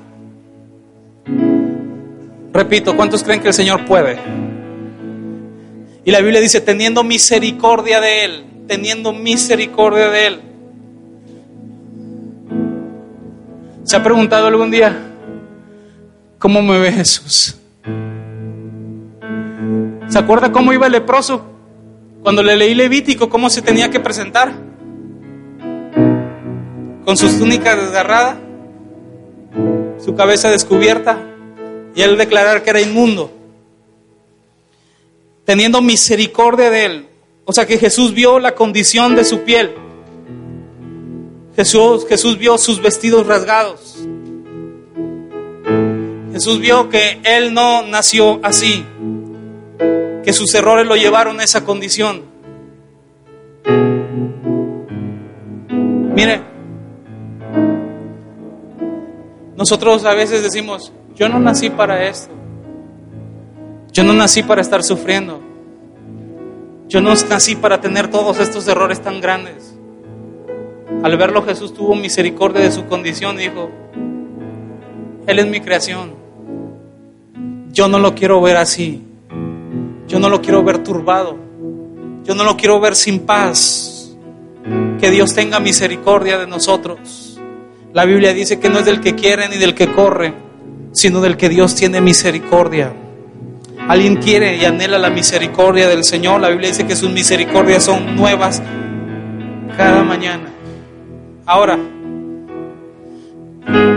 Repito, ¿cuántos creen que el Señor puede? Y la Biblia dice, teniendo misericordia de Él, teniendo misericordia de Él. ¿Se ha preguntado algún día, cómo me ve Jesús? ¿Se acuerda cómo iba el leproso? Cuando le leí Levítico, cómo se tenía que presentar. Con sus túnicas desgarradas, su cabeza descubierta y él declarar que era inmundo teniendo misericordia de él. O sea que Jesús vio la condición de su piel. Jesús, Jesús vio sus vestidos rasgados. Jesús vio que él no nació así, que sus errores lo llevaron a esa condición. Mire, nosotros a veces decimos, yo no nací para esto. Yo no nací para estar sufriendo. Yo no nací para tener todos estos errores tan grandes. Al verlo Jesús tuvo misericordia de su condición dijo, Él es mi creación. Yo no lo quiero ver así. Yo no lo quiero ver turbado. Yo no lo quiero ver sin paz. Que Dios tenga misericordia de nosotros. La Biblia dice que no es del que quiere ni del que corre, sino del que Dios tiene misericordia. Alguien quiere y anhela la misericordia del Señor. La Biblia dice que sus misericordias son nuevas cada mañana. Ahora,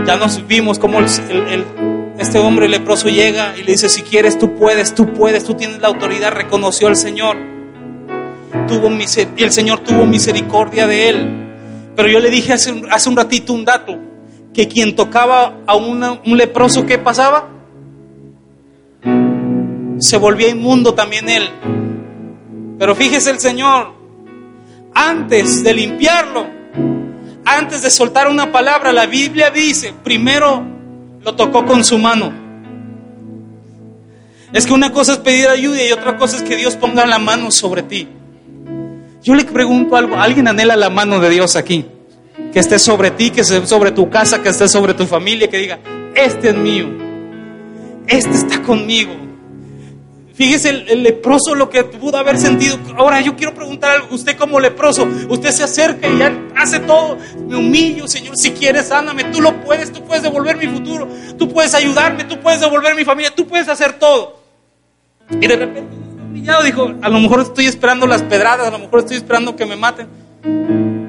ya nos vimos cómo este hombre leproso llega y le dice, si quieres, tú puedes, tú puedes, tú tienes la autoridad, reconoció al Señor. Tuvo y el Señor tuvo misericordia de él. Pero yo le dije hace hace un ratito un dato, que quien tocaba a un leproso, ¿qué pasaba? se volvía inmundo también él. Pero fíjese el Señor, antes de limpiarlo, antes de soltar una palabra, la Biblia dice, primero lo tocó con su mano. Es que una cosa es pedir ayuda y otra cosa es que Dios ponga la mano sobre ti. Yo le pregunto algo, ¿alguien anhela la mano de Dios aquí? Que esté sobre ti, que esté sobre tu casa, que esté sobre tu familia, que diga, este es mío, este está conmigo. Fíjese el, leproso lo que pudo haber sentido. Ahora yo quiero preguntar algo. Usted como leproso, usted se acerca y hace todo. Me humillo, Señor. Si quieres, sáname. Tú lo puedes. Tú puedes devolver mi futuro. Tú puedes ayudarme. Tú puedes devolver mi familia. Tú puedes hacer todo. Y de repente, humillado, dijo, a lo mejor estoy esperando las pedradas. A lo mejor estoy esperando que me maten.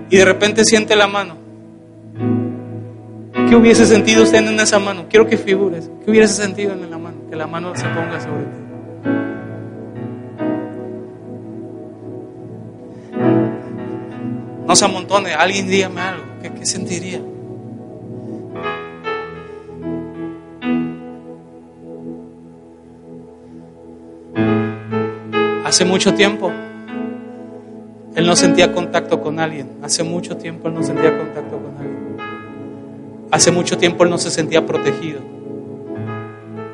Y de repente siente la mano. ¿Qué hubiese sentido usted en esa mano? Quiero que figures. ¿Qué hubiese sentido en la mano? Que la mano se ponga sobre ti. No se amontone. Alguien dígame algo. ¿Qué, sentiría? Hace mucho tiempo él no sentía contacto con alguien. Hace mucho tiempo él no sentía contacto con alguien. Hace mucho tiempo él no se sentía protegido.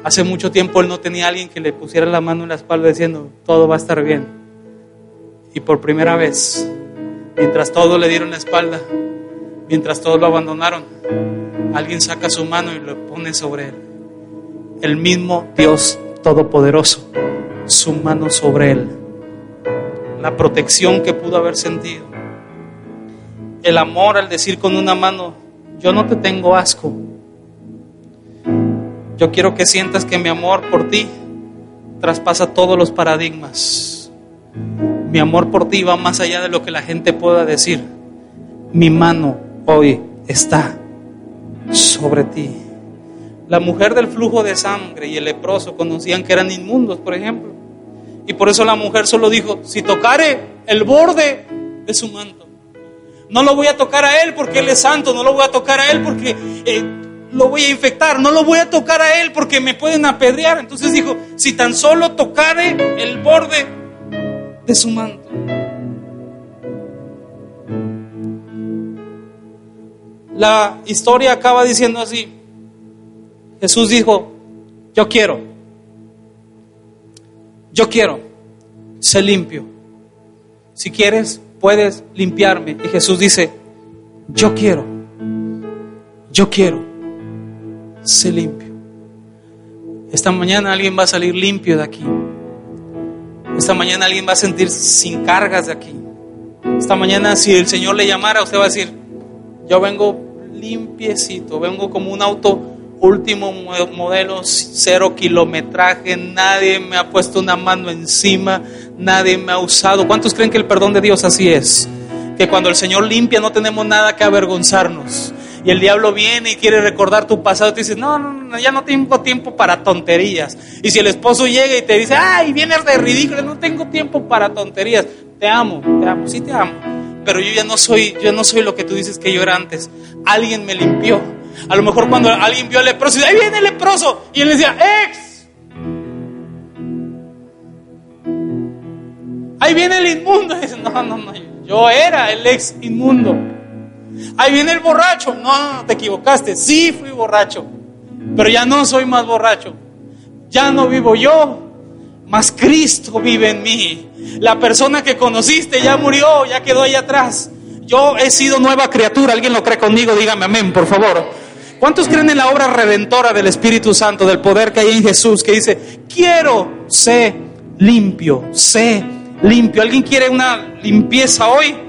Hace mucho tiempo él no tenía alguien que le pusiera la mano en la espalda diciendo, todo va a estar bien. Y por primera vez Mientras todos le dieron la espalda, mientras todos lo abandonaron, alguien saca su mano y lo pone sobre él. El mismo Dios Todopoderoso, su mano sobre él. La protección que pudo haber sentido. El amor al decir con una mano, yo no te tengo asco. Yo quiero que sientas que mi amor por ti traspasa todos los paradigmas. Mi amor por ti va más allá de lo que la gente pueda decir. Mi mano hoy está sobre ti. La mujer del flujo de sangre y el leproso conocían que eran inmundos, por ejemplo. Y por eso la mujer solo dijo, si tocare el borde de su manto. No lo voy a tocar a él porque él es santo, no lo voy a tocar a él porque eh, lo voy a infectar, no lo voy a tocar a él porque me pueden apedrear. Entonces dijo, si tan solo tocare el borde de su manto. La historia acaba diciendo así. Jesús dijo, yo quiero, yo quiero ser limpio. Si quieres, puedes limpiarme. Y Jesús dice, yo quiero, yo quiero ser limpio. Esta mañana alguien va a salir limpio de aquí. Esta mañana alguien va a sentir sin cargas de aquí. Esta mañana si el Señor le llamara, usted va a decir, yo vengo limpiecito, vengo como un auto último modelo, cero kilometraje, nadie me ha puesto una mano encima, nadie me ha usado. ¿Cuántos creen que el perdón de Dios así es? Que cuando el Señor limpia no tenemos nada que avergonzarnos. Y el diablo viene y quiere recordar tu pasado te dice, no, no, ya no tengo tiempo para tonterías. Y si el esposo llega y te dice, ay, vienes de ridículo, no tengo tiempo para tonterías. Te amo, te amo, sí te amo. Pero yo ya no soy, yo no soy lo que tú dices que yo era antes. Alguien me limpió. A lo mejor cuando alguien vio al leproso, y ahí viene el leproso. Y él decía, ex. Ahí viene el inmundo. Y dice, no, no, no, yo era el ex inmundo. Ahí viene el borracho. No, te equivocaste. Sí, fui borracho. Pero ya no soy más borracho. Ya no vivo yo. Más Cristo vive en mí. La persona que conociste ya murió, ya quedó ahí atrás. Yo he sido nueva criatura. ¿Alguien lo cree conmigo? Dígame amén, por favor. ¿Cuántos creen en la obra redentora del Espíritu Santo, del poder que hay en Jesús, que dice, quiero ser limpio, sé limpio? ¿Alguien quiere una limpieza hoy?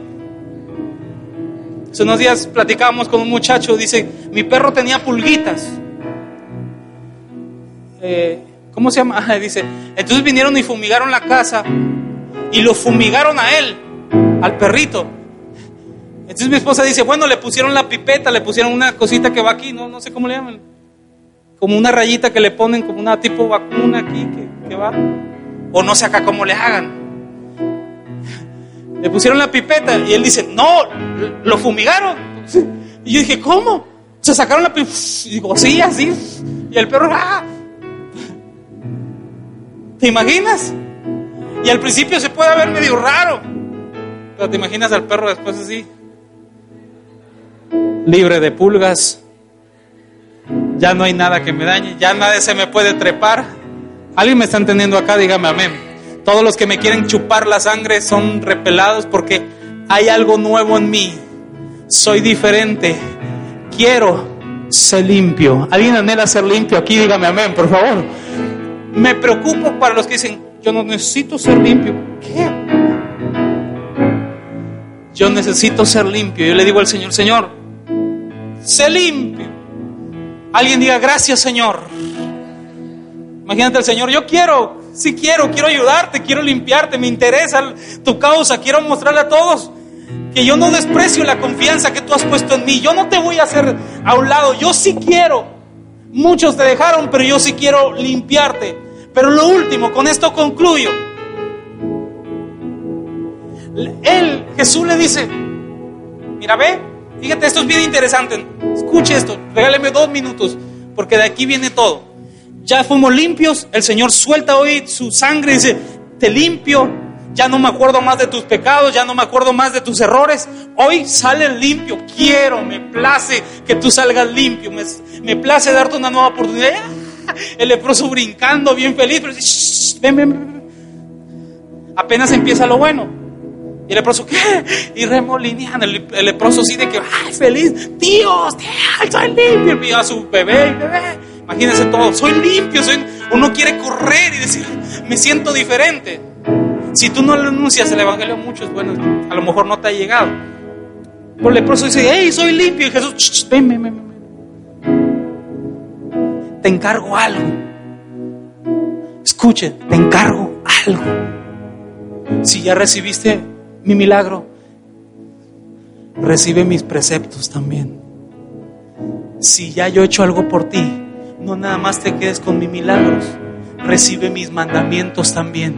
Hace unos días platicábamos con un muchacho, dice, mi perro tenía pulguitas. Eh, ¿Cómo se llama? dice, entonces vinieron y fumigaron la casa y lo fumigaron a él, al perrito. Entonces mi esposa dice, bueno, le pusieron la pipeta, le pusieron una cosita que va aquí, no, no sé cómo le llaman. Como una rayita que le ponen, como una tipo vacuna aquí que, que va. O no sé acá cómo le hagan. Le pusieron la pipeta y él dice, no, lo fumigaron. Y yo dije, ¿cómo? Se sacaron la pipeta. Y digo, sí, así. Y el perro, ¡ah! ¿Te imaginas? Y al principio se puede ver medio raro. Pero te imaginas al perro después así. Libre de pulgas. Ya no hay nada que me dañe. Ya nadie se me puede trepar. ¿Alguien me está entendiendo acá? Dígame amén. Todos los que me quieren chupar la sangre son repelados porque hay algo nuevo en mí. Soy diferente. Quiero ser limpio. ¿Alguien anhela ser limpio aquí? Dígame amén, por favor. Me preocupo para los que dicen, yo no necesito ser limpio. ¿Qué? Yo necesito ser limpio. Yo le digo al Señor, Señor, sé limpio. Alguien diga, gracias Señor. Imagínate el Señor, yo quiero si quiero, quiero ayudarte, quiero limpiarte, me interesa tu causa, quiero mostrarle a todos que yo no desprecio la confianza que tú has puesto en mí. Yo no te voy a hacer a un lado, yo sí quiero. Muchos te dejaron, pero yo sí quiero limpiarte. Pero lo último, con esto concluyo. Él, Jesús le dice, mira, ve, fíjate, esto es bien interesante. Escuche esto, regáleme dos minutos, porque de aquí viene todo ya fuimos limpios, el Señor suelta hoy su sangre y dice, te limpio, ya no me acuerdo más de tus pecados, ya no me acuerdo más de tus errores, hoy sales limpio, quiero, me place que tú salgas limpio, me, place darte una nueva oportunidad. El leproso brincando, bien feliz, pero ven, ven, ven. Apenas empieza lo bueno. Y el leproso, ¿qué? Y remolineando. El, leproso sí de que, ¡ay, feliz! ¡Dios, tío, soy limpio! Y a su bebé, bebé. Imagínense todo, soy limpio, uno quiere correr y decir, me siento diferente. Si tú no le anuncias el Evangelio a muchos, bueno, a lo mejor no te ha llegado. Por el leproso dice, hey, soy limpio. Y Jesús, ven, ven, ven, ven. Te encargo algo. escuche, te encargo algo. Si ya recibiste mi milagro, recibe mis preceptos también. Si ya yo he hecho algo por ti, no nada más te quedes con mis milagros, recibe mis mandamientos también.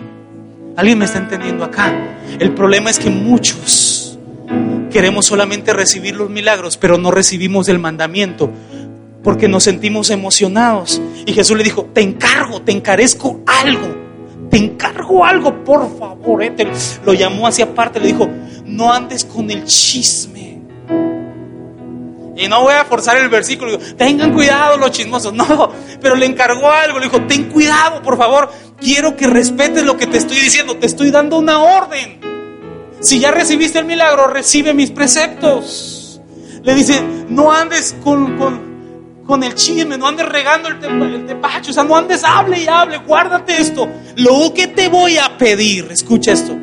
¿Alguien me está entendiendo acá? El problema es que muchos queremos solamente recibir los milagros, pero no recibimos el mandamiento porque nos sentimos emocionados. Y Jesús le dijo, te encargo, te encarezco algo, te encargo algo, por favor. Eh". lo llamó hacia aparte, le dijo, no andes con el chisme. Y no voy a forzar el versículo, tengan cuidado los chismosos, no, pero le encargó algo, le dijo, ten cuidado, por favor, quiero que respetes lo que te estoy diciendo, te estoy dando una orden. Si ya recibiste el milagro, recibe mis preceptos. Le dice, no andes con, con, el chisme, no andes regando el, el tepacho, o sea, no andes, hable y hable, guárdate esto. Lo que te voy a pedir, escucha esto,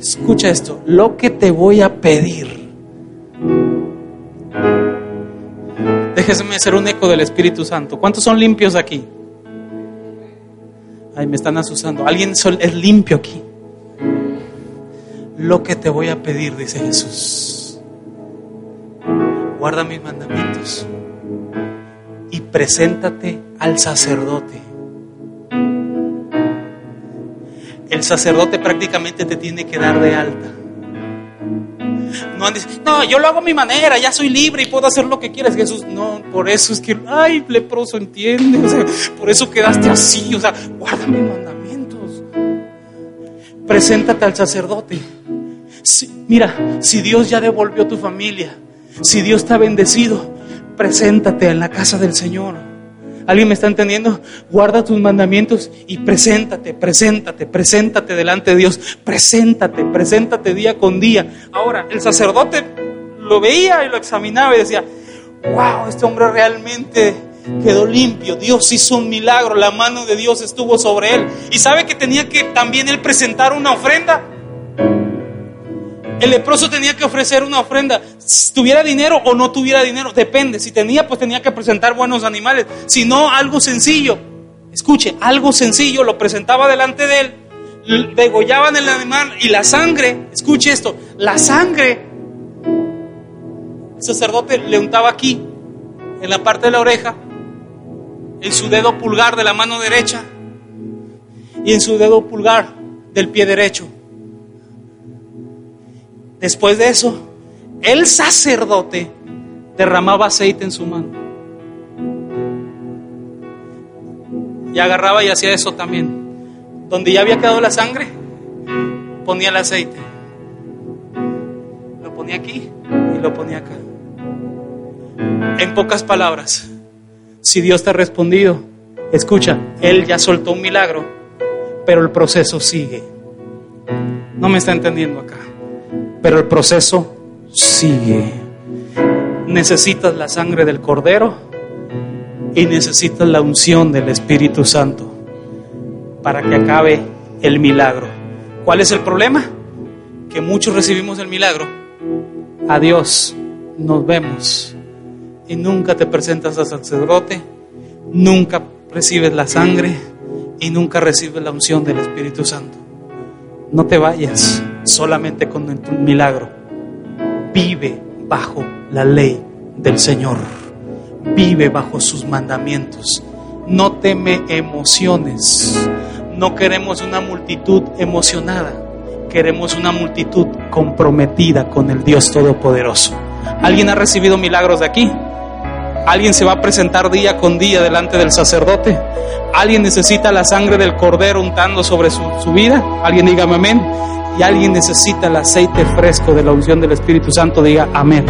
escucha esto, lo que te voy a pedir Déjeme hacer un eco del Espíritu Santo. ¿Cuántos son limpios aquí? Ay, me están asusando. ¿Alguien es limpio aquí? Lo que te voy a pedir, dice Jesús. Guarda mis mandamientos y preséntate al sacerdote. El sacerdote prácticamente te tiene que dar de alta. No andes, no, yo lo hago a mi manera, ya soy libre y puedo hacer lo que quieras. Jesús, no, por eso es que, ay, leproso, entiende, por eso quedaste así, o sea, guarda mis mandamientos. Preséntate al sacerdote. mira, si Dios ya devolvió tu familia, si Dios te ha bendecido, preséntate en la casa del Señor. ¿Alguien me está entendiendo? Guarda tus mandamientos y preséntate, preséntate, preséntate delante de Dios. Preséntate, preséntate día con día. Ahora, el sacerdote lo veía y lo examinaba y decía, wow, este hombre realmente quedó limpio. Dios hizo un milagro, la mano de Dios estuvo sobre él. Y sabe que tenía que también él presentar una ofrenda. El leproso tenía que ofrecer una ofrenda, tuviera dinero o no tuviera dinero, depende. Si tenía, pues tenía que presentar buenos animales. Si no, algo sencillo. Escuche, algo sencillo lo presentaba delante de él, degollaban el animal y la sangre, escuche esto, la sangre, el sacerdote le untaba aquí, en la parte de la oreja, en su dedo pulgar de la mano derecha y en su dedo pulgar del pie derecho. Después de eso, el sacerdote derramaba aceite en su mano. Y agarraba y hacía eso también. Donde ya había quedado la sangre, ponía el aceite. Lo ponía aquí y lo ponía acá. En pocas palabras, si Dios te ha respondido, escucha, Él ya soltó un milagro, pero el proceso sigue. No me está entendiendo acá pero el proceso sigue. Necesitas la sangre del cordero y necesitas la unción del Espíritu Santo para que acabe el milagro. ¿Cuál es el problema? Que muchos recibimos el milagro. Adiós, nos vemos. Y nunca te presentas al sacerdote, nunca recibes la sangre y nunca recibes la unción del Espíritu Santo. No te vayas solamente con tu milagro. Vive bajo la ley del Señor. Vive bajo sus mandamientos. No teme emociones. No queremos una multitud emocionada. Queremos una multitud comprometida con el Dios Todopoderoso. ¿Alguien ha recibido milagros de aquí? ¿Alguien se va a presentar día con día delante del sacerdote? ¿Alguien necesita la sangre del cordero untando sobre su, vida? ¿Alguien dígame amén? y alguien necesita el aceite fresco de la unción del Espíritu Santo, diga amén.